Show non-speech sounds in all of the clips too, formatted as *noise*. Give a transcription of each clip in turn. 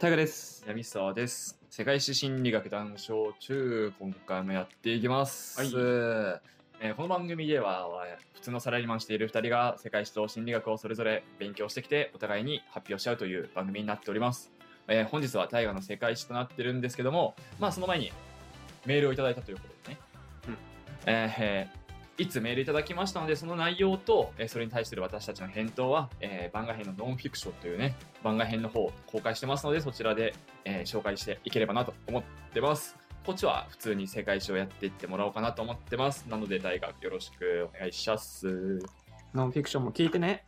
タイガです。闇沢です。世界史心理学談笑中、今回もやっていきます。はいえーこの番組では、えー普通のサラリーマンしている2人が世界史と心理学をそれぞれ勉強してきて、お互いに発表し合うという番組になっております。えー本日は大河の世界史となってるんですけども、まあその前にメールをいただいたということでね。うんえーいつメールいただきましたので、その内容と、えーそれに対する私たちの返答は、えー番外編のノンフィクションというね、番外編の方を公開してますので、そちらで、えー紹介していければなと思ってます。こっちは普通に世界史をやっていってもらおうかなと思ってます。なので、大学よろしくお願いします。ノンフィクションも聞いてね。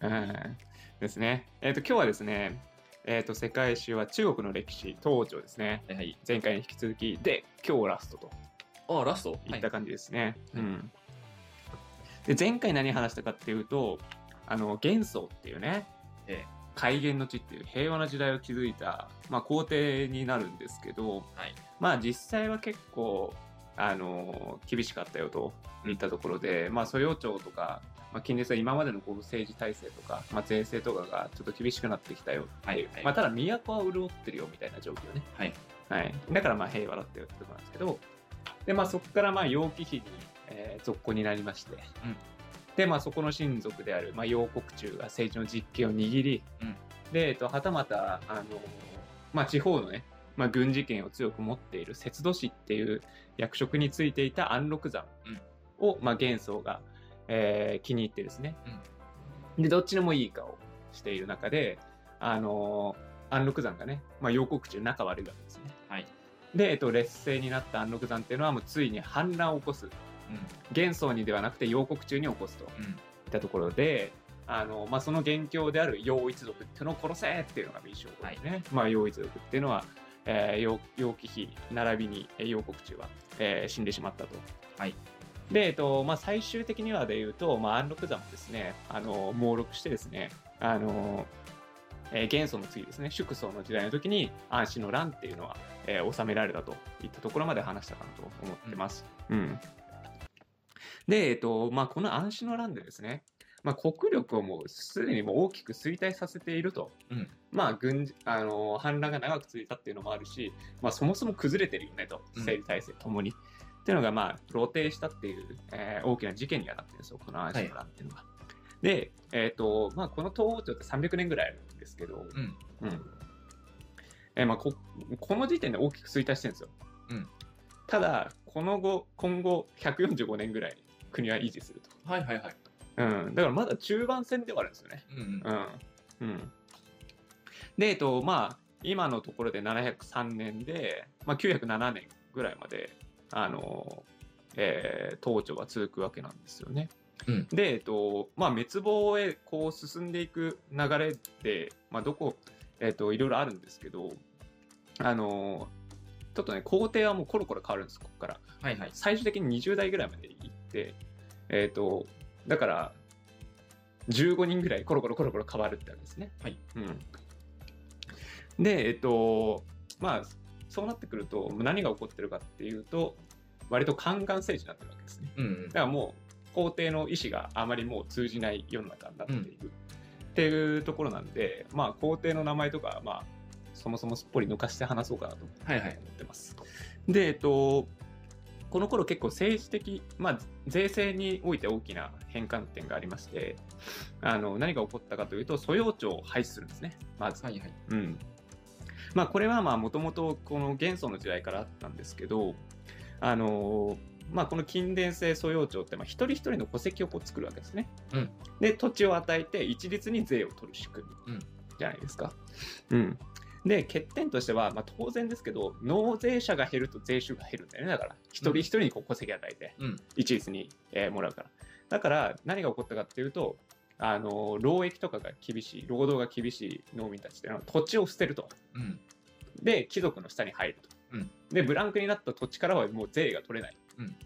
う *laughs* んですね。えっ、と、今日はですね、えっ、と、世界史は中国の歴史、東朝ですね。はいはい。前回に引き続き、で、今日ラストとあ、ラスト？いった感じですね。はいうん。で、前回何話したかっていうと、あの、元宗っていうね、え海元の地っていう平和な時代を築いた、まあ、皇帝になるんですけど、はい。まあ実際は結構あの厳しかったよといったところで、まあ素養庁とか、まあ、近年は今までのこう政治体制とか、まあ、税制とかがちょっと厳しくなってきたよ。っていう、はい。はい。まあ、ただ都は潤ってるよみたいな状況ね、はい。はい、だからまあ平和だったよってところなんですけど。で、まあ、そこからまあ楊貴妃に、えー続行になりまして、うん。でまあそこの親族である、まあ、楊国中が政治の実権を握り、うん。で、えっと、はたまたあの、まあ、地方のねまあ、軍事権を強く持っている節度氏っていう役職についていた安禄山を、まあ、元宗が、えー気に入ってですね、でどっちでもいい顔をしている中で、あのー安禄山がね、まあ、楊国中仲悪いわけですねはい。で、えっと、劣勢になった安禄山っていうのはもうついに反乱を起こす元宗にではなくて楊国中に起こすというん。うん。ったところであの、まあ、その元凶である楊一族っていうのを殺せっていうのが名称ですね、まあ、楊一族っていうのは、えー、楊楊貴妃並びにえー楊国中は、えー死んでしまったと。はいで、えっとまあ、最終的にはで言うと、まあ、安禄山もですね。あの猛録してですね。あの、えー元宗の次ですね。祝宗の時代の時に安史の乱っていうのは、えー収められたといったところまで話したかなと思ってます。うん。で、えっとまあ、この安史の乱でですね、まあ、国力をもうすでにもう大きく衰退させていると、うん。まあ軍事あの反乱が長く続いたっていうのもあるし、まあ、そもそも崩れてるよねと。うん。政治体制ともに、っていうのがまあ露呈したっていう、えー大きな事件にはなってるんですよこの安史の乱っていうのが。で、えっとまあ、この東王朝って300年ぐらいあるんですけど、うん。うんえーまあ、ここの時点で大きく衰退してるんですよ。うんただこの後今後145年ぐらい国は維持すると。はいはいはい。うん、だからまだ中盤戦ではあるんですよね。うんうん。うん。で、えっと、まあ、今のところで703年で、まあ、907年ぐらいまで、あの、えー、東朝は続くわけなんですよね。うんで、えっと、まあ、滅亡へこう進んでいく流れで、まあ、どこ、えっと、いろいろあるんですけど、あの、ちょっとね、皇帝はもうコロコロ変わるんです、ここから。はいはい。最終的に20代ぐらいまで行って、えっ、と、だから、15人ぐらいコロコロコロコロ変わるってわけですね。はい。うん。で、えっ、と、まあ、そうなってくると、何が起こってるかっていうと、割と宦官政治になってるわけですね。うんうんだ。からもう、皇帝の意思があまりもう通じない世の中になっている、っていうところなんで、まあ、皇帝の名前とか、まあ、そもそもすっぽり抜かして話そうかなとはいはい。思ってます。で、えっと、この頃結構政治的、まあ、税制において大きな変換点がありまして、あの何が起こったかというと、素養庁を廃止するんですね、まず。はいはい。うん。まあ、これはまあ、もともとこの元宗の時代からあったんですけど、あのまあ、この近伝制素養庁って、まあ、一人一人の戸籍をこう作るわけですね。うんで、土地を与えて一律に税を取る仕組みうんじゃないですか。うん。で、欠点としては、まあ、当然ですけど、納税者が減ると税収が減るんだよね。だから、一人一人にこう戸籍与えて、うん。一律に、えーもらうから。だから、何が起こったかっていうと、あの労役とかが厳しい、労働が厳しい農民たちっていうのは土地を捨てると。うん。で、貴族の下に入ると。うんで、ブランクになった土地からはもう税が取れない。うん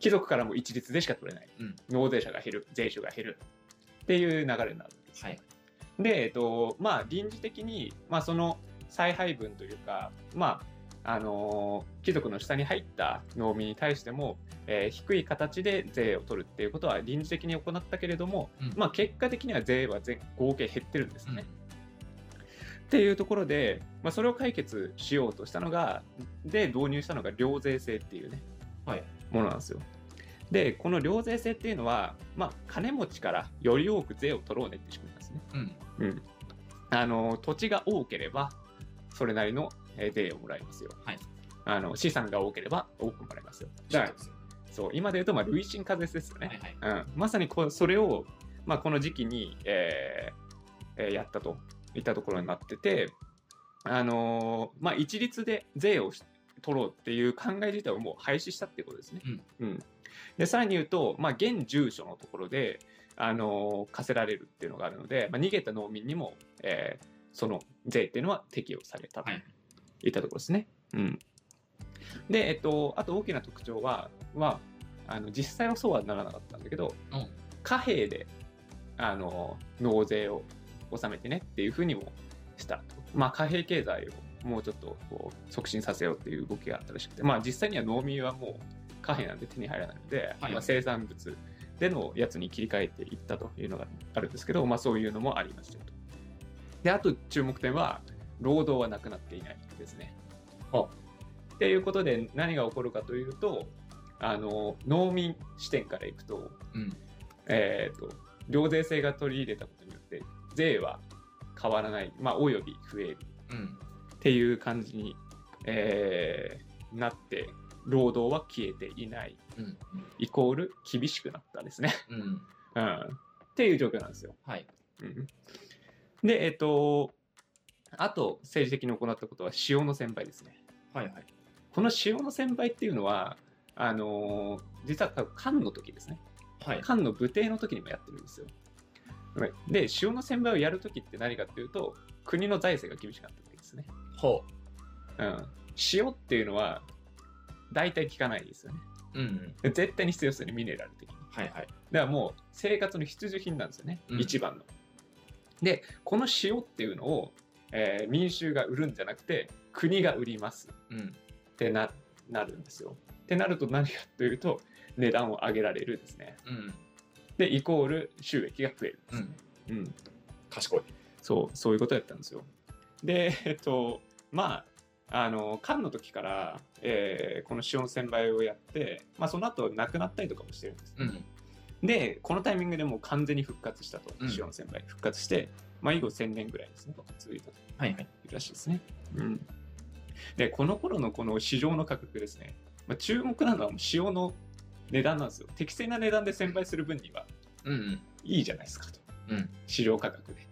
貴族からも一律でしか取れない。うん納税者が減る、税収が減る。っていう流れになるんですね、はい。で、えっと、まあ、臨時的に、まあ、その再配分というか、まあ、あのー貴族の下に入った農民に対しても、えー低い形で税を取るっていうことは臨時的に行ったけれども、うんまあ、結果的には税は全合計減ってるんですね。っていうところで、まあ、それを解決しようとしたのがで導入したのが両税制っていうね、はいものなんですよ。でこの両税制っていうのは、まあ、金持ちからより多く税を取ろうねって仕組みなんですね。うん。うん、あの土地が多ければそれなりのえー税をもらいますよ。はいあの資産が多ければ多くもらいますよ。だからそう今で言うとまあ累進課税ですよね。はいはい。うん、まさにこうそれを、まあ、この時期に、えーえーやったといったところになってて、あのーまあ、一律で税をし取ろうっていう考え自体をもう廃止したっていうことですね。うんでさらに言うと、まあ、現住所のところで、あのー課せられるっていうのがあるので、まあ、逃げた農民にも、えーその税っていうのは適用されたとはいいったところですね。うん、で、えっと、あと大きな特徴は、はあの実際はそうはならなかったんだけど、うん貨幣であの納税を納めてねっていうふうにもしたと。まあ、貨幣経済をもうちょっとこう促進させようっていう動きがあったらしくて、まあ、実際には農民はもう貨幣なんで手に入らないので、はいまあ、生産物でのやつに切り替えていったというのがあるんですけど、まあ、そういうのもありましたよと。で、あと注目点は、労働はなくなっていないですね。っていうことで何が起こるかというと、あの農民視点からいくと、うん。えー、と両税制が取り入れたことによって税は変わらない、まあ、および増えるうん。っていう感じに、えーなって労働は消えていないうん。イコール厳しくなったですね、うん。うん、っていう状況なんですよ。はい。うん、でえっ、とあと政治的に行ったことは塩の専売ですね。はいはい。この塩の専売っていうのはあのー実は漢の時ですね。はい。漢の武帝の時にもやってるんですよ。で、塩の専売をやる時って何かっていうと、国の財政が厳しかった時ですね。ほうん。塩っていうのは、大体効かないですよね。う。うん。で絶対に必要ですよね、ミネラル的に。はいはい。だからもう、生活の必需品なんですよね、うん一番の。で、この塩っていうのを、えー民衆が売るんじゃなくて、国が売りますうん。ってななるんですよ。ってなると何かというと、値段を上げられるですね。うん。で、イコール収益が増えるんですうん。うん、賢い。そう、そういうことやったんですよ。で、えっと、まあ、あの、漢の時から、えーこの塩の専売をやって、まあ、その後なくなったりとかもしてるんです。うん。で、このタイミングでもう完全に復活したと、うん塩の専売。復活して、まあ、以後1000年ぐらいですね、続いたとはいはい。いうらしいですね。うん。で、この頃のこの市場の価格ですね、まあ、注目なのはもう塩の値段なんですよ。適正な値段で専売する分にはうんうん。いいじゃないですかと。うん。市場価格で。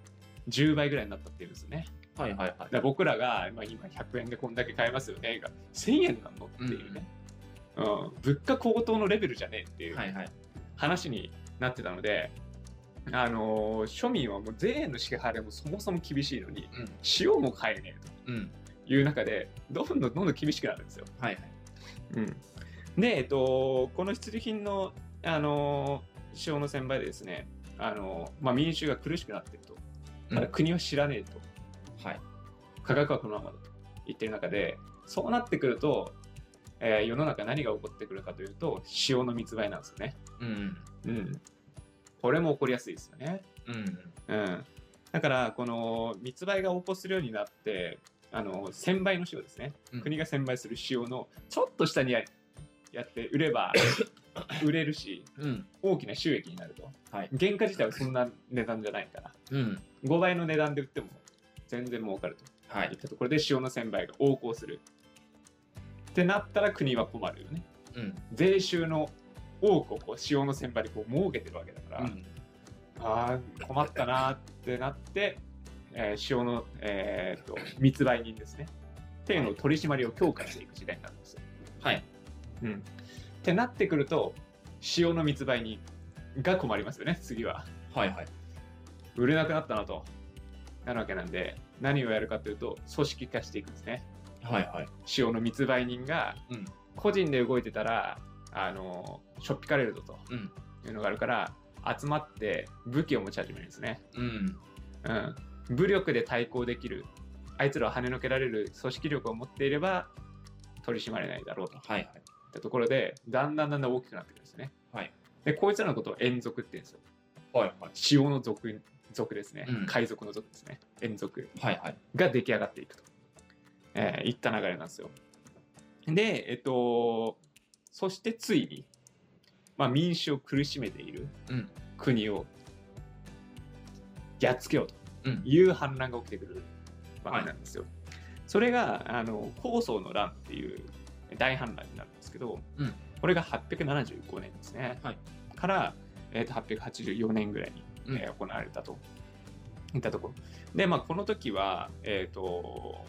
10倍ぐらいになったっていうんですよね。はいはいはい。ら僕らが、まあ、今100円でこんだけ買えますよねが1000円なのっていうね、うん物価高騰のレベルじゃねえっていうはいはい。話になってたので、あのー庶民はもう税の支払いもそもそも厳しいのにうん。塩も買えねえうん。という中でどんどんどんどん厳しくなるんですよ。はいはい。うん、で、えっと、この必需品の、あのー塩の専売でですね、あのーまあ、民衆が苦しくなってると。ただ国は知らねえと。はい。価格はこのままだと言ってる中で、そうなってくると、えー世の中何が起こってくるかというと、塩の密売なんですよね。うん。うん。これも起こりやすいですよね。うん。うん。だから、この密売が横行するようになって、あの、1000倍の塩ですね。うん国が1000倍する塩のちょっと下にややって売れば *coughs* 売れるし、うん。大きな収益になると。はい。原価自体はそんな値段じゃないから、うん。5倍の値段で売っても全然儲かると。はいい。ったところで塩の1000倍が横行する。ってなったら国は困るよね。うん。税収の多くをこう塩の1000倍でこう儲けてるわけだから、うん。ああ、困ったなーってなって、えー塩の、えー、と密売人ですね。っていうのを取り締まりを強化していく時代になるんですよ。はい。うん。ってなってくると、塩の密売人が困りますよね、次は。はいはい。売れなくなったなと。なるわけなんで、何をやるかというと、組織化していくんですね。はいはい。塩の密売人がうん。個人で動いてたら、あの、しょっぴかれるぞとうん。いうのがあるから、集まって武器を持ち始めるんですね。うん。うん。武力で対抗できる、あいつらを跳ねのけられる組織力を持っていれば、取り締まれないだろうといっはいはい。たところで、だんだんだんだん大きくなってくるんですよね。はい。で、こいつらのことを縁族って言うんですよ。はいはい。潮の族族ですね、うん海賊の族ですね。縁族はいはい。が出来上がっていくと、えーいった流れなんですよ。で、えっと、そしてついに、まあ、民主を苦しめているうん国をやっつけようとうん。いう反乱が起きてくるわけなんですよ。それが、あの、高宗の乱っていう大反乱になるんですけど、うんこれが875年ですね。はいから、えーと884年ぐらいにうんえー行われたといったところ。で、まあ、この時は、えっ、と、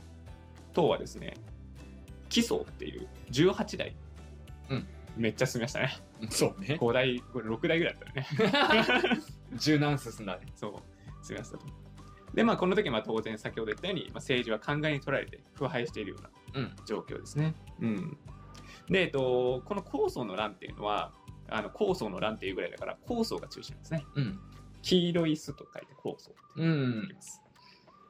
唐はですね、奇宗っていう18代、うんめっちゃ進みましたね。そうね。5代、これ6代ぐらいだったよね。*laughs* 柔軟進んだね。そう、進みましたと。で、まあ、この時、まあ、当然先ほど言ったように、まあ、政治は考えに取られて腐敗しているようなうん。状況ですね。うん。で、えっと、この高宗の乱っていうのは、あの高宗の乱っていうぐらいだから、高宗が中心なんですね。うん。黄色い巣と書いて高宗ってうん言い。ます。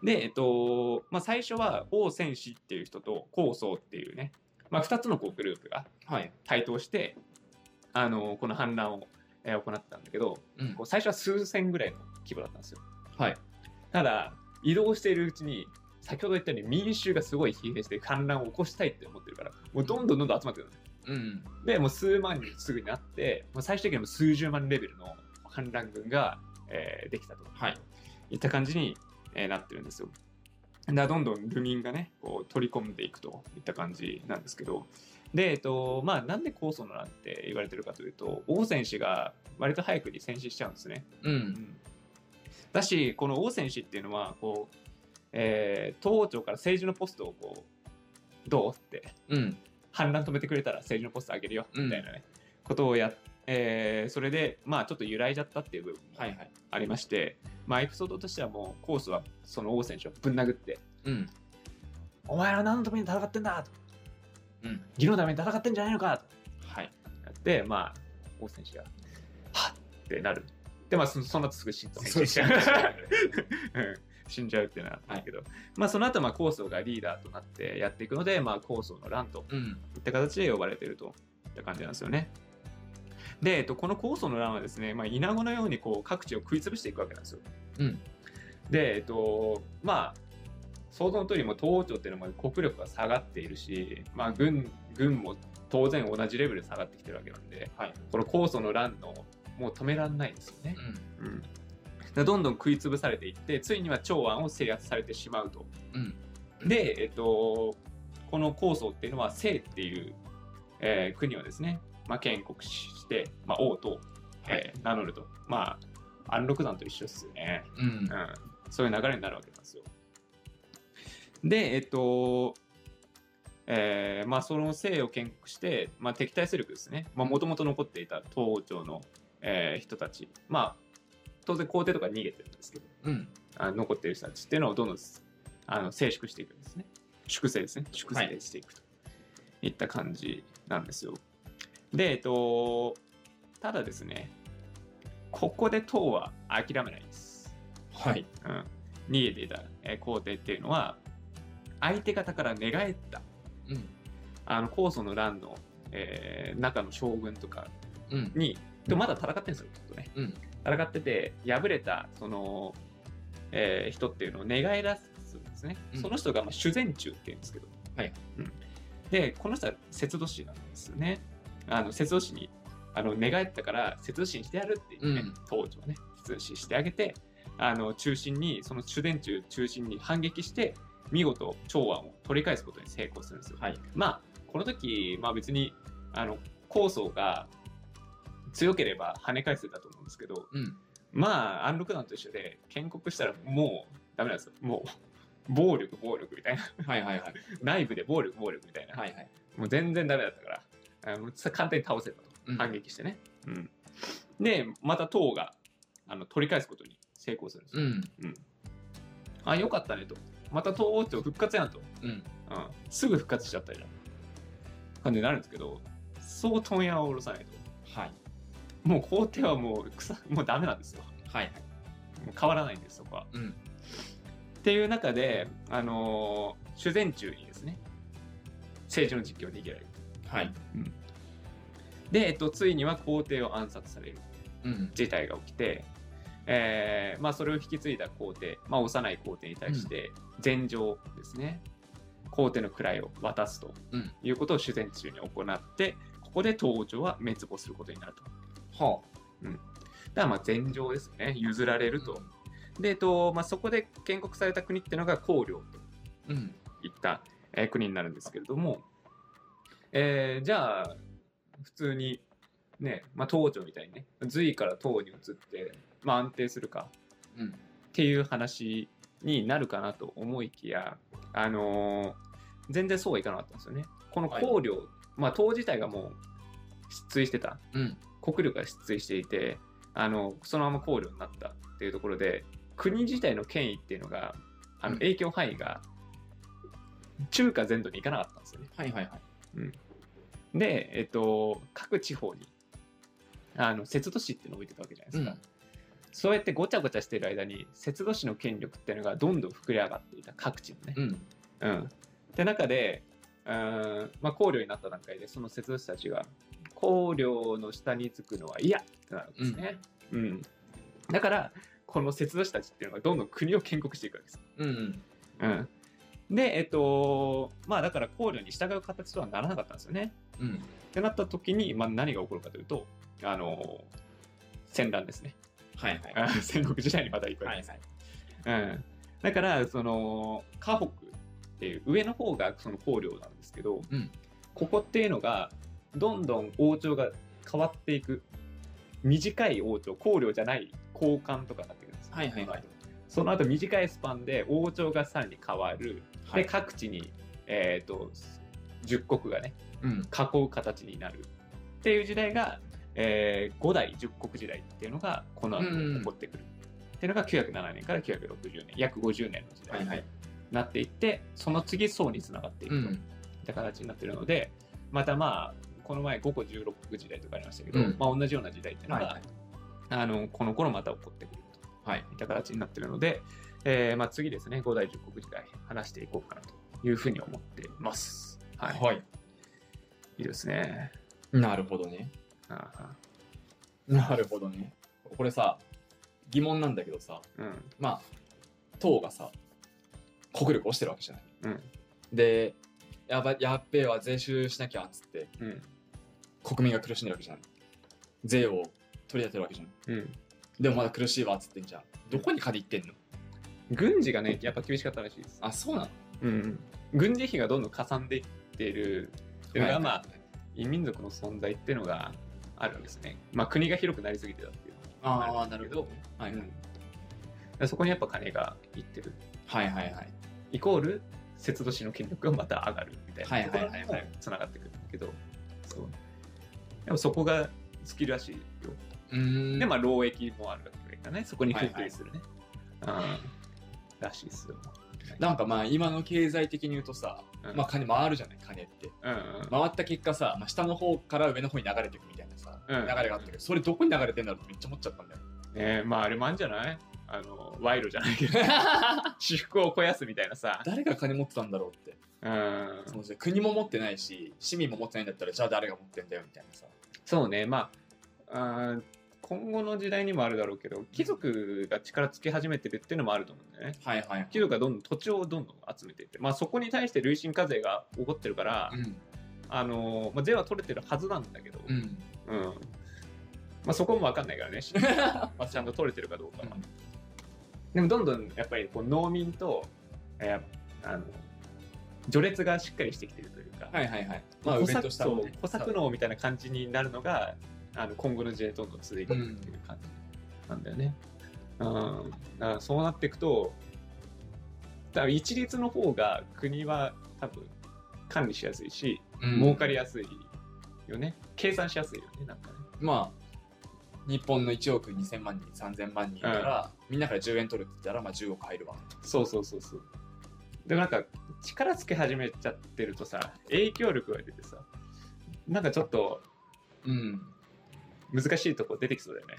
で、えっと、まあ、最初は王戦士っていう人と高宗っていうね、まあ、2つのこうグループがはい。台頭して、あの、この反乱を、えー行ったんだけど、うんこう最初は数千ぐらいの規模だったんですよ。はい。ただ、移動しているうちに、先ほど言ったように民衆がすごい疲弊して反乱を起こしたいって思ってるから、もうどんどんどんどん集まってくるうん。で、もう数万人すぐになって、もう最終的にはもう数十万レベルの反乱軍が、えーできたとはい。いった感じに、えーなってるんですよ。だどんどん流民がね、こう取り込んでいくといった感じなんですけど、で、えっと、まあ、なんで高祖の乱って言われてるかというと、王選手が割と早くに戦死しちゃうんですね。うん。だし、この王選手っていうのは、こう、えー、東王朝から政治のポストをこう、どうって、うん。反乱止めてくれたら政治のポストあげるよ、うんみたいなね、ことをやっえーそれで、まあ、ちょっと揺らいじゃったっていう部分もはいはい。ありまして、まあ、エピソードとしてはもう、コースはその王選手をぶん殴って、うん。お前ら何のために戦ってんだと、うん。義のために戦ってんじゃないのかとはい。やって、まあ、王選手が、はっってなる。で、まあ、そその後すぐ死んじゃう。*laughs* うん死んじゃうっていうのはあったけど、まあその後まあコーソーがリーダーとなってやっていくので、まあコーソーの乱とうん。いった形で呼ばれているといった感じなんですよね。で、えっと、このコーソーの乱はですね、まあ、イナゴのようにこう各地を食い潰していくわけなんですよ。うん。で、えっと、まあ、想像の通りも東王朝っていうのも国力が下がっているし、まあ軍、軍も当然同じレベルで下がってきてるわけなんで、はい。この酵素の乱のもう止められないんですよね。うん。うん、でどんどん食い潰されていってついには長安を制圧されてしまうと。うん。で、えっと、この酵素っていうのは清っていう、えー国をですね、まあ、建国して、まあ、王と、えー名乗ると。まあ安禄山と一緒ですよね。うんう。ん、そういう流れになるわけなんですよ。で、えっと、えーまあ、その姓を建国して、まあ、敵対勢力ですね、もともと残っていた東王朝の、えー人たち、まあ、当然皇帝とか逃げてるんですけど、うん。あ残っている人たちっていうのをどんどんあの静粛していくんですね。粛清ですね。粛清していくといった感じなんですよ。で、えっと、ただですね、ここで唐は諦めないです。はい。うん、逃げていた、えー皇帝っていうのは相手方から寝返ったうん。あの高祖の乱の、えー中の将軍とかうん。にでもまだ戦ってるんですよちょっとねうん。戦ってて敗れたその、えー人っていうのを寝返らすんですね、うんその人がまあ主前中っていうんですけど、はいうん、でこの人は節度師なんですよねあの節度師にあの寝返ったから節度師にしてやるって言って、当時はね節度師してあげてあの中心にその主殿中中心に反撃して見事長安を取り返すことに成功するんですよ。はい。まあこの時、まあ、別にあの高祖が強ければ跳ね返せたと思うんですけどうん。まあ安禄山と一緒で建国したらもうダメなんですよもう暴力暴力みたいなはいはいはい。*laughs* 内部で暴力暴力みたいな、はいはい。もう全然ダメだったからあの簡単に倒せたと、うん。反撃してね、うん、でまた唐があの取り返すことに成功するんですよ、うん。うん。あよかったねと。また東王朝復活やんと、うん。うん、すぐ復活しちゃったじゃん感じになるんですけどそう問屋を下ろさないと。はい。もう皇帝はもう草もうダメなんですよ。はい。はい。もう変わらないんですそこは。うん。っていう中で、あのー主前中にですね、政治の実権を握られる。はい。で、えっと、ついには皇帝を暗殺されるうん。事態が起きて、えーまあ、それを引き継いだ皇帝、まあ、幼い皇帝に対して禅譲ですね、皇帝の位を渡すとうん。いうことを修善中に行ってここで東条は滅亡することになると。はだからまあ禅譲ですよね譲られあ。ると。で、えっとまあ、そこで建国された国っていうのが公領とうん。いった、えー国になるんですけれども、えーじゃあ普通にね、まあ、東条みたいにね隋から唐に移って、まあ、安定するかうん。っていう話になるかなと思いきや、あのー全然そうはいかなかったんですよね。この公領、まあ唐自体がもう失墜してたうん。国力が失墜していてあのそのまま考慮になったっていうところで国自体の権威っていうのがあのうん影響範囲が中華全土に行かなかったんですよね。はいはいはい。で、えっと、各地方にあの節度市っていうのを置いてたわけじゃないですか。うんそうやってごちゃごちゃしてる間に節度市の権力っていうのがどんどん膨れ上がっていた各地のね。うん。うん。って中で、うーんまあ、考慮になった段階でその節度師たちが考慮の下につくのは嫌ってなるんですね。うん。だから、この節度師たちっていうのがどんどん国を建国していくわけです。うん。うん。で、えっと、まあだから考慮に従う形とはならなかったんですよね。うん。ってなった時に、まあ何が起こるかというと、あの、戦乱ですね。はいはい。あ戦国時代にまた行くわけはいです。はい。うん、だからその河北っていう上の方がその公領なんですけど、うんここっていうのがどんどん王朝が変わっていく短い王朝公領じゃない交換とかになってくるんですよはいはいはい。その後短いスパンで王朝がさらに変わる、はい。で各地に、えー、と10国がねうん。囲う形になる。っていう時代が、えー、5代10国時代っていうのがこの後起こってくる、っていうのが907年から960年約50年の時代にはいはい。なっていって、その次宋につながっていくというん。った形になっているので、またまあこの前5個16国時代とかありましたけど、うん。まあ、同じような時代っていうのが、はいはい。あのこの頃また起こってくるはい。といった形になっているので、えーまあ、次ですね5代10国時代話していこうかなというふうに思っています。はい、はい。いいですね。なるほどね。なるほどね。これさ、疑問なんだけどさ、うんまあ、党がさ、国力落ちてるわけじゃない。うんで、やばやっべえわ、税収しなきゃっつって、うん国民が苦しんでるわけじゃない。税を取り立てるわけじゃん。うんでもまだ苦しいわっつってんじゃん。どこに金いってんの？軍事がね、やっぱ厳しかったらしいです。あ、そうなの？うん、軍事費がどんどんかさんでいっているっていうのが、まあ、はい異民族の存在っていうのがあるんですね。まあ、国が広くなりすぎてたっていうああ、なるほど。はいはい。うんだからそこにやっぱ金がいってる。はいはいはい。イコール、節度市の権力がまた上がるみたいなところにはいはいはいはつながってくるんだけど、そう。でもそこがスキルらしい。で、まあ、労役もあるわけだね。そこに付随するね。うんらしいですよ。なんかまあ今の経済的に言うとさ、うんまあ金回るじゃない、金って。うんうん回った結果さ、まあ、下の方から上の方に流れていくみたいなさ、うん流れがあったけど、それどこに流れてんだろうってめっちゃ思っちゃったんだよ。ねまああれもあるんじゃない？あの賄賂じゃないけど *laughs* 私服を肥やすみたいなさ誰が金持ってたんだろうって。うんその国も持ってないし、市民も持ってないんだったら、じゃあ誰が持ってんだよみたいなさ。そうねまああー今後の時代にもあるだろうけど貴族が力つけ始めてるっていうのもあると思うんだよねはいはい。貴族がどんどん土地をどんどん集めていってまあそこに対して累進課税が起こってるから、うん。あのまあ、税は取れてるはずなんだけど、うん。うんまあ、そこも分かんないからね *laughs* まあちゃんと取れてるかどうかは、でもどんどんやっぱりこう農民と、えーあの序列がしっかりしてきてるというか、はいはいはい。まあ、ね小作農みたいな感じになるのがあの今後の時代どんどん続いていくっていう感じなんだよね。うん、だからそうなっていくと多分一律の方が国は多分管理しやすいし、うん儲かりやすいよね計算しやすいよねなんかね。まあ、日本の1億2000万人、3000万人から、みんなから10円取るって言ったら、まあ10億入るわ。そうそうそうそう。でもなんか力つけ始めちゃってるとさ影響力が出てさなんかちょっとうん。難しいとこ出てきそうだよね。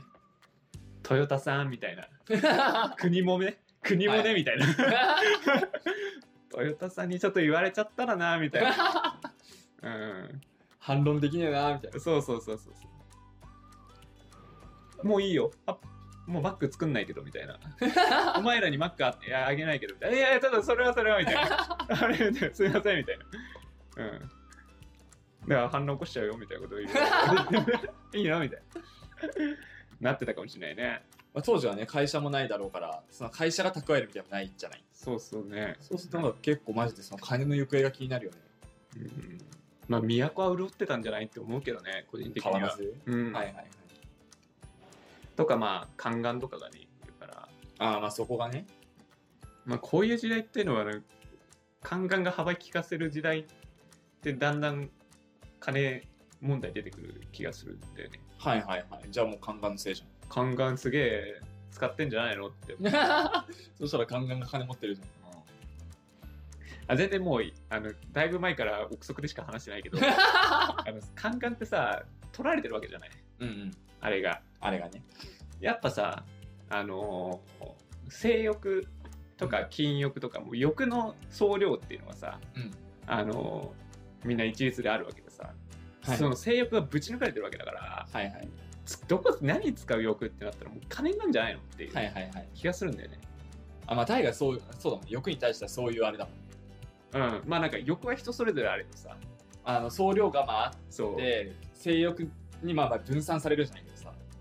トヨタさんみたいな。*laughs* 国もね、国もね、はいみたいな。*laughs* トヨタさんにちょっと言われちゃったらな、みたいな。*laughs* うん。反論できねえなみたいな。そうそうそうそう。もういいよ。あもうマック作んないけど、みたいな。お前らにマックあいやあげないけど、みたいな。いやいや、ただそれはそれは、みたいな。あれ、すいません、みたいな。うん。だから反応起こしちゃうよ、みたいなことを言う。*laughs* いいのみたいな。なってたかもしれないね。まあ、当時はね、会社もないだろうから、その会社が蓄えるみたいなのないじゃない。そうそうね。そうするとなんか結構マジでその金の行方が気になるよね。うん、まあ、都は潤ってたんじゃないって思うけどね、個人的には。変わらず？うんはいはいはい。とか、まあ、宦官とかがね、いるから。ああ、まあそこがね。まあ、こういう時代っていうのは、ね、宦官が幅利かせる時代ってだんだん金問題出てくる気がするんだよね。はいはいはい。じゃあもう宦官のせいじ宦官すげえ使ってんじゃないのって。ゃん。そしたら宦官が金持ってるじゃん。あ全然もうあのだいぶ前から憶測でしか話してないけど *laughs* あの宦官ってさ取られてるわけじゃないうんうん。あれが。あれがね。やっぱさあのー性欲とか禁欲とかも欲の総量っていうのはさ、うんあのーみんな一律であるわけでさ、はいその性欲がぶち抜かれてるわけだからはいはい。つどこ何に使う欲ってなったらもう金なんじゃないのっていうはいはいはい。気がするんだよね。あ、まあ大がそう、そうだもん。欲に対してはそういうあれだもん。うん、まあなんか欲は人それぞれあれどさあの、総量がまああそうって、性欲にまあまあ分散されるじゃない。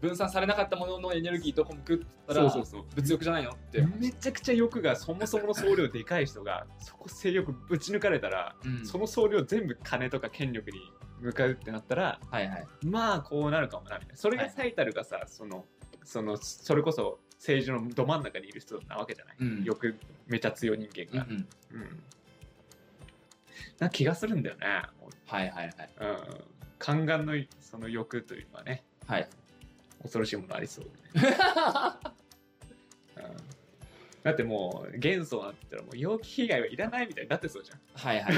分散されなかったもののエネルギーどこ向くったら、そうそうそう。物欲じゃないのって。めちゃくちゃ欲がそもそもの総量でかい人がそこ性欲ぶち抜かれたら、うん。その総量全部金とか権力に向かうってなったらはいはい。まあこうなるかもなみたいな。それが最たるがさ、そのそのそれこそ政治のど真ん中にいる人なわけじゃない、うん。欲めちゃ強い人間が、うんうん。うん。な気がするんだよね、はいはいはい。うん、宦官のその欲というのはね。はい。恐ろしいものありそう。でね、うん。だってもう元素なんて言ったらもう陽気被害はいらないみたいになってそうじゃん。はいはい。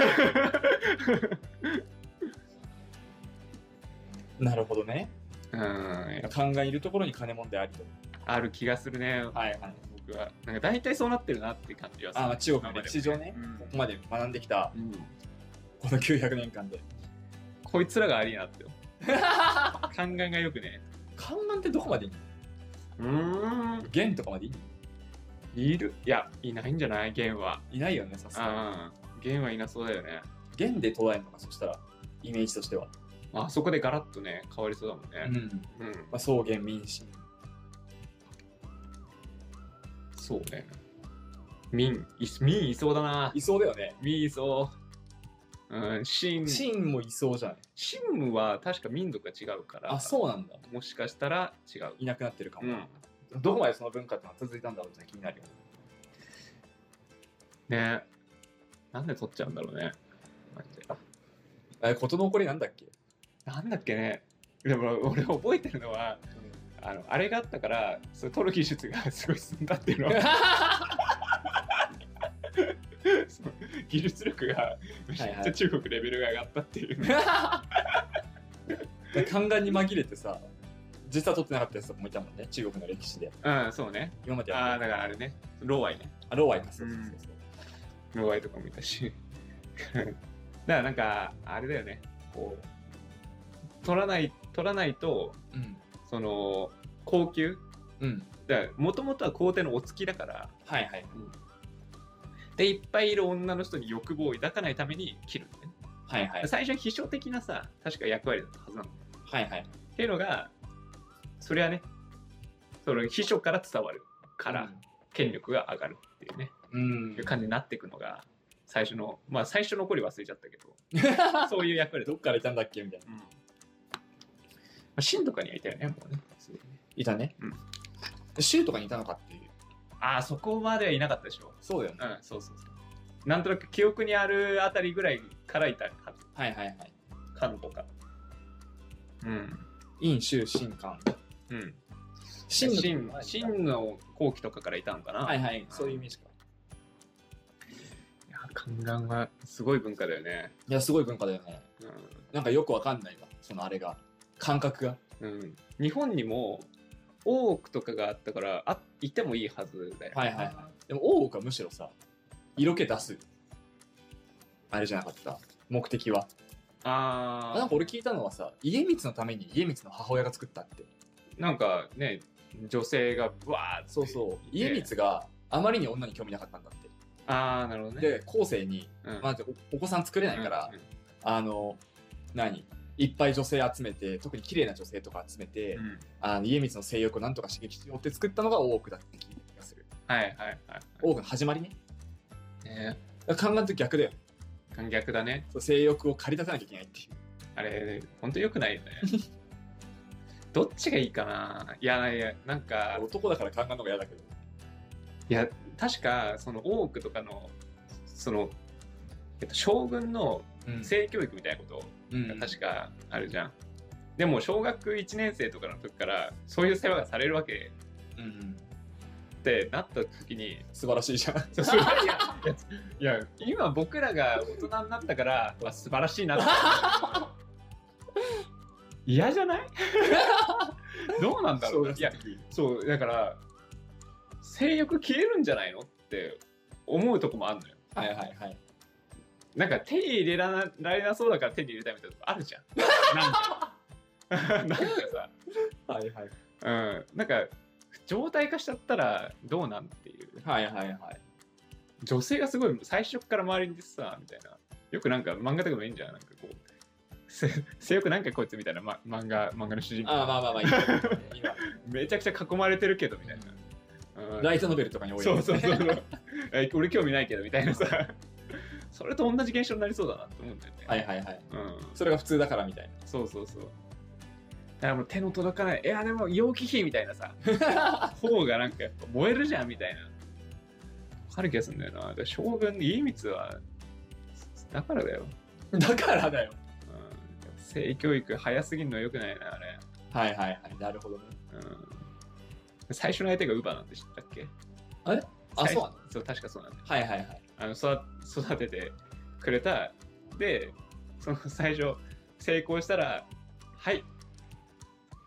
なるほどね。うん。勘がいるところに金もんでありと。ある気がするね、はいはい。僕は。なんか大体そうなってるなって感じはする。あ、まあ中国の歴史上ね、うんここまで学んできたうん。この900年間で。こいつらがありなって宦官 *laughs* がよくね観覧ってどこまでいいの？うーん。元とかまでいいの？いる？いやいないんじゃない？元は。いないよね、さすがに。あ元はいなそうだよね。元で捉えるのか、そしたら、イメージとしては。あそこでガラッとね変わりそうだもんね。ん。うん、まあ、草原民進。そうね。民。い民いそうだな。いそうだよね。民いそううん秦秦もいそうじゃない秦は確か民族が違うからあ、そうなんだ。もしかしたら違う。いなくなってるかも。うん。どこまでその文化ってのは続いたんだろうって気になるよ。ね。ねなんで取っちゃうんだろうね。マジで。え、事の起こりなんだっけ？なんだっけね。でも俺覚えてるのはあのあれがあったからそれ取る技術がすごい進んだっていうのは *laughs* *laughs* 技術力がめちゃくちゃ中国レベルが上がったっていう、*laughs* 宦官に紛れてさ、実は取ってなかったやつとかもいたもんね、中国の歴史で。うんそうね今までああは。だからあれねローアイねあ、ローワイか、そうそうそうそう。ローアイとかもいたし *laughs* だからなんかあれだよねこう取らない取らないとうん。その高級？うん。もともとは皇帝のお付きだからはいはい。でいっぱいいる女の人に欲望を抱かないために切るんだよねはいはい。最初は秘書的なさ確か役割だったはずなんだよはいはい。っていうのがそれはねその秘書から伝わるから権力が上がるっていうね、うん。いう感じになっていくのが最初のまあ最初の残り忘れちゃったけど *laughs* そういう役割だどっからいたんだっけみたいな。うんまあ、秦とかにはいたよねもうねいたね。うん州とかにいたのかっていう。ああそこまではいなかったでしょそうだよね。うんそうそうそうなんとなく記憶にあるあたりぐらいからいたはずはいはいはい。漢とかうん陰州新官。うん秦秦の秦の後期とかからいたのかな、はいはい。そういうイメージか。いや宦官はすごい文化だよね。いや、すごい文化だよね。うなんかよくわかんないわ。そのあれが。感覚が。んうん、日本にも大奥とかがあったからあいてもいいはずだよ、はいはいはい。でも大奥はむしろさ、色気出す。あれじゃなかった。目的は。ああなんか俺聞いたのはさ家光のために家光の母親が作ったって。なんかね女性がブワーって。そうそう。家光があまりに女に興味なかったんだって。ああなるほどね。で後世に、うん。まあ、おお子さん作れないから、うん。あの何？いっぱい女性集めて特に綺麗な女性とか集めて、うん。あの家光の性欲をなんとか刺激しようって作ったのが大奥だって聞いた気がする。はいはいはい大奥の始まりね。ね。だから考えると逆だよ。観逆だね。そう性欲を駆り出さなきゃいけないっていう。あれ本当良くないよね。*laughs* どっちがいいかな。いやいやなんか男だから考えるのが嫌だけど。いや確かその大奥とかのその、えっと、将軍のうん。性教育みたいなことうんが確かあるじゃん、でも小学1年生とかの時からそういう世話がされるわけ。うんうんってなった時に素晴らしいじゃん。*laughs* いや今僕らが大人になったからあ素晴らしいなって。*laughs* 嫌じゃない？*laughs* どうなんだろう？いやそうだから性欲消えるんじゃないの？って思うとこもあるのよ。はいはいはいなんか手に入れられなそうだから手に入れたいみたいなとこあるじゃん。*laughs* *laughs* なんか。なんかさ。はいはいうん。なんか状態化しちゃったらどうなんっていうはいはいはい女性がすごい最初から周りにさみたいなよくなんか漫画とかでもいいんじゃんなんかこうせ性欲なんかこいつみたいな、ま、漫画漫画の主人公ああまあまあまあめちゃくちゃ囲まれてるけどみたいな、うんライトノベルとかに多いそうそうそうそうえ俺興味ないけどみたいなさそれと同じ現象になりそうだなって思うんだよねはいはいはい。うん。それが普通だからみたいそうそうそう。だからもう手の届かないいやでも陽気比みたいなさ。*laughs* 方がなんかやっぱ燃えるじゃんみたいな。わかる気がするんだよな。だから将軍家光はだからだよ、なだからだよ。うん、性教育早すぎるのはよくないなあれ、はいはいはい。なるほどね。うん、最初の相手がウバなんて知ったっけ？あれあ最そうなの？そう確かそうなんだよ。はいはいはいあの育育ててくれた。でその *laughs* 最初成功したらはい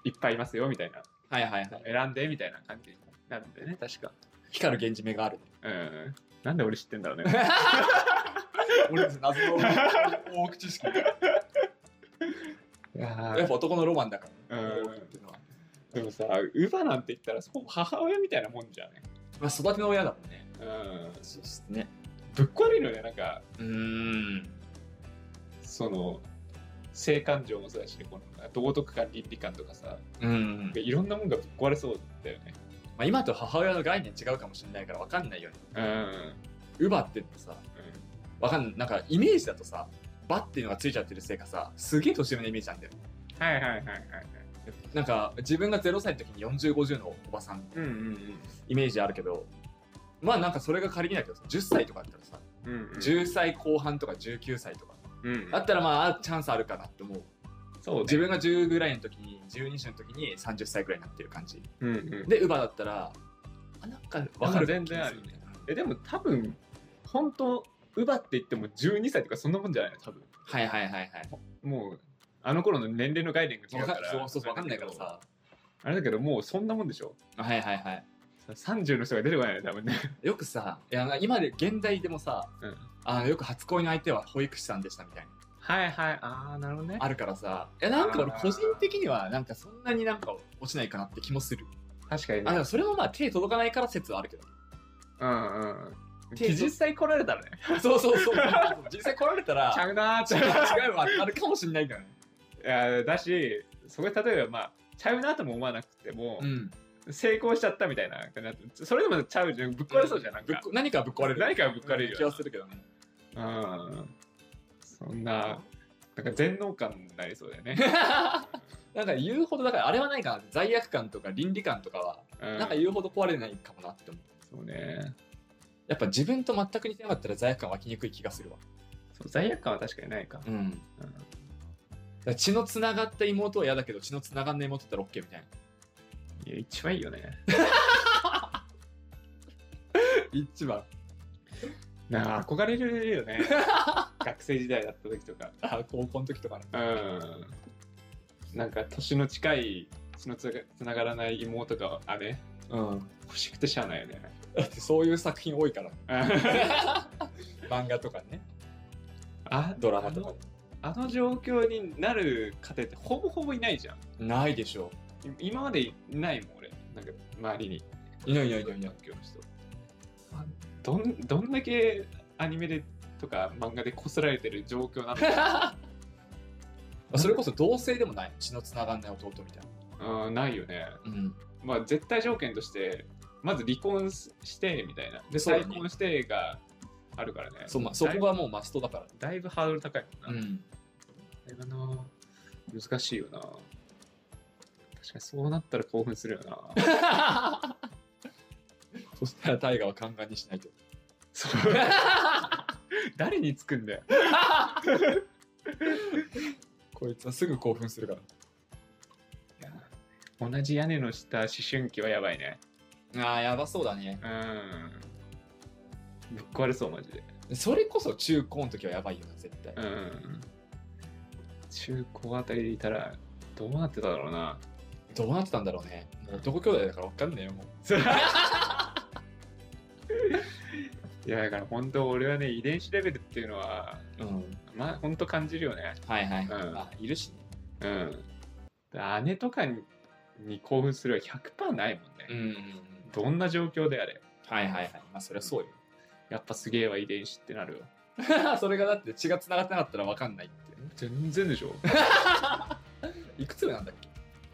いっぱいいますよみたいな。はいはいはい。選んでみたいな感じになるんだよね。確か。光る源氏目があるうんなんで俺知ってんだろうね。*laughs* 俺たち謎の大口知識いややっぱ男のロマンだからね。うん。大奥っていうのは。でもさウバなんて言ったらほぼ母親みたいなもんじゃね。まあ育ての親だもんね。うん。そうですねぶっ壊れるよねなんか。うーん。その性感情もそうだしこの道徳感倫理観とかさ。うん。いろんなもんがぶっ壊れそうだよね。まあ、今と母親の概念違うかもしれないから分かんないよね。うん。ウバってってさ。わかんないなんかイメージだとさバっていうのがついちゃってるせいかさすげえ年上のイメージなんだよはいはいはいはいはい。なんか自分が0歳の時に4050のおばさんうんうん。イメージあるけどまあなんかそれが仮にだけどさ10歳とかだったらさ、うんうん。10歳後半とか19歳とかうんだったらまあチャンスあるかなって思う。そうね。自分が10ぐらいの時に12歳の時に30歳ぐらいになってる感じ。うんうん。でウバだったらあなんか分かる全然あるねえでも多分本当ウバって言っても12歳とかそんなもんじゃないの？多分。はいはいはいはい。もうあの頃の年齢の概念が違うから。そうそうそう分かんないからさ。あれだけどもうそんなもんでしょ？はいはいはい30の人が出てこないよね。多分ねよくさいや今で現代でもさうん。あのよく初恋の相手は保育士さんでしたみたいな。はいはい。ああなるほどね。あるからさいやなんか俺個人的にはなんかそんなになんか落ちないかなって気もする。確かにね。あでもそれもまあ手届かないから説はあるけどうんうん実際来られたらね。*laughs* そうそうそう。実際来られたらちゃうなーって。違う違うわあるかもしれないからね。いやだしそこで例えばまあちゃうなとも思わなくても、ん成功しちゃったみたいなそれでもちゃうじゃん。ぶっ壊れそうじゃんなんか。何かぶっ壊れる何かぶっ壊れるよ。気はするけどね。うん。そんななんか全能感になりそうだよね、*laughs* なんか言うほどだからあれはないかな。罪悪感とか倫理観とかはうん、なんか言うほど壊れないかもなって思う。そうね。やっぱ自分と全く似てなかったら罪悪感湧きにくい気がするわ。そう罪悪感は確かにないか、うん。うん。血のつながった妹は嫌だけど血のつながんない妹だったら OK みたいな。いや一番いいよね。*laughs* 一番。なあ憧れるよね。*laughs* 学生時代だった時とか。あ高校の時とかねうん。なんか年の近い血のつながらない妹が姉うん。欲しくてしゃあないよね。だってそういう作品多いから。あ *laughs* 漫画とかね。あドラマとか。あの状況になる家庭ってほぼほぼいないじゃん。ないでしょい今までいないもん、俺。なんか、周りに。いないいないいないいない環境の人。あどんどんだけアニメでとか漫画でこすられてる状況なのか *laughs* それこそ同性でもない？血のつながんない弟みたいなうんないよね。うんまあ、絶対条件として、まず離婚してみたいな。で、再婚してがあるからね。そう、まあ、そこがもうマストだからだいぶハードル高いもんな。んあれがな難しいよな確かにそうなったら興奮するよな。*laughs* そしたらタイガーはカンガンにしないと。そう。*laughs* 誰につくんだよ。こいつはすぐ興奮するから。同じ屋根の下思春期はやばいね。ああやばそうだね。うん。ぶっ壊れそうマジで。それこそ中高の時はやばいよな絶対。うん。中高あたりでいたらどうなってただろうなどうなってたんだろうね。もう男兄弟だから分かんねえよもう。*laughs* いやだから本当俺はね遺伝子レベルっていうのはうん。まあ本当感じるよね。はいはい。はい、うん。あいるしね。うん。姉とかにに興奮するは100%ないもんね、うんうんうん。どんな状況であれ。はいはいはい。まあそりゃそうよ。やっぱすげえわ遺伝子ってなるよ *laughs* それがだって血が繋がってなかったら分かんないって全然でしょ。*laughs* いくつ上なんだっけ？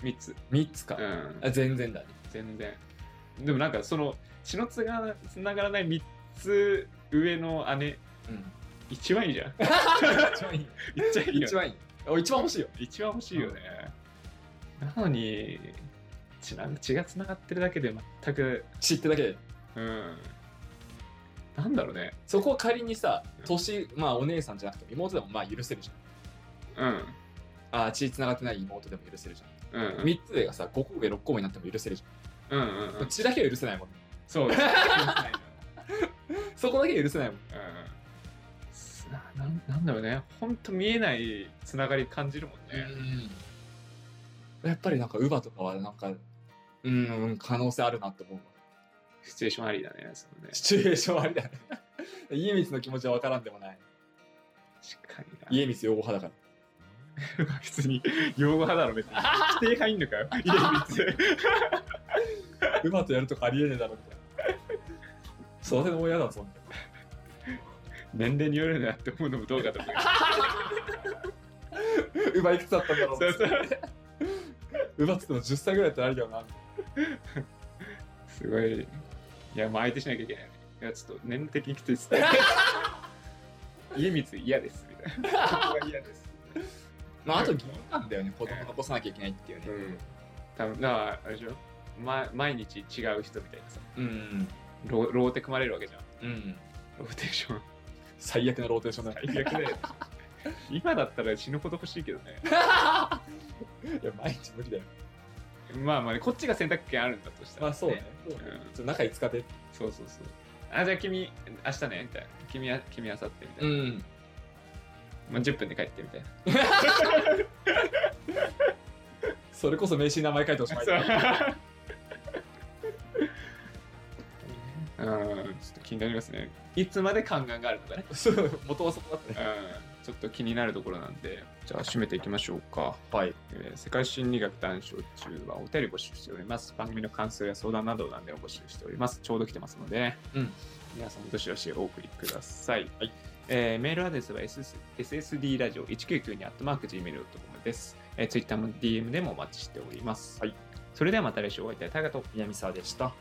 3つ。3つか、うん。あ全然だね。全然。でもなんかその血のつがつながらない3つ上の姉。うん。一番いいじゃん。一番いい。めっちゃいいよ一番いい。お一番欲しいよ。一番欲しいよね、なのに血な血がつながってるだけで全く知ってだけ。でうん。なんだろうね。そこを仮にさ年まあお姉さんじゃなくても妹でもまあ許せるじうん。ゃん。ああ血繋がってない妹でも許せるじゃん、うんうん。3つ上がさ5個上6個上になっても許せるじうんうんゃん、血だけは許せないもんそう。で *laughs* すそこだけは許せないもん。うんななんなんだろうね。ほんと見えないつながり感じるもんね、やっぱりなんか乳母とかはなんかうん可能性あるなって思うわシチュエーションありだねそのね。シチュエーションありだね。*laughs* 家光の気持ちは分からんでもない。確かにな。家光擁護派だから *laughs* 普通に用語派だろ別に。否定派いんのかよ家光乳母とやるとかありえねえだろみたいな。育ての親だぞ年齢によるなって思うのもどうかと思う。*laughs* 乳母いくつだったんだろう。そうそう。乳母っつっても10歳ぐらいだったらありだよな。すごい。いやもう相手しなきゃいけない。ねいやちょっと年齢的にきついっす。ね *laughs* 家光嫌です。みたいな。ここが嫌ですまああと義務なんだよね。子供残さなきゃいけないっていうね。うん。多分だからあれでしょ、ま、毎日違う人みたいなさ。うん。ローローテ組まれるわけじゃん。うん。ローテーション。最悪なローテーションだね。最悪だよ。今だったら死ぬほど欲しいけどね。*laughs* いや毎日無理だよ。まあまあねこっちが選択権あるんだとしたら、まあそうね。うん。ちょっと中5日でそうそうそう。あじゃあ君明日ねみたいな。君は君明後日みたいな、んまあ、10分で帰ってみたい *laughs* それこそ名刺に名前書いておしまいう。*laughs* ん。ちょっと気になりますね。いつまで宦官があるのかね。元はそこだったね。うん。ちょっと気になるところなんでじゃあ締めていきましょうか。はい。えー世界心理学談笑中はお便り募集しております。番組の感想や相談などなんで募集しております。ちょうど来てますので、ね、うん。皆さんどしどしお送りください。はいえーメールアドレスは SS ssd ラジオ1992 gmail.com です。えー、Twitter も DM でもお待ちしております。はいそれではまた来週お会いいたいタイガと南沢でした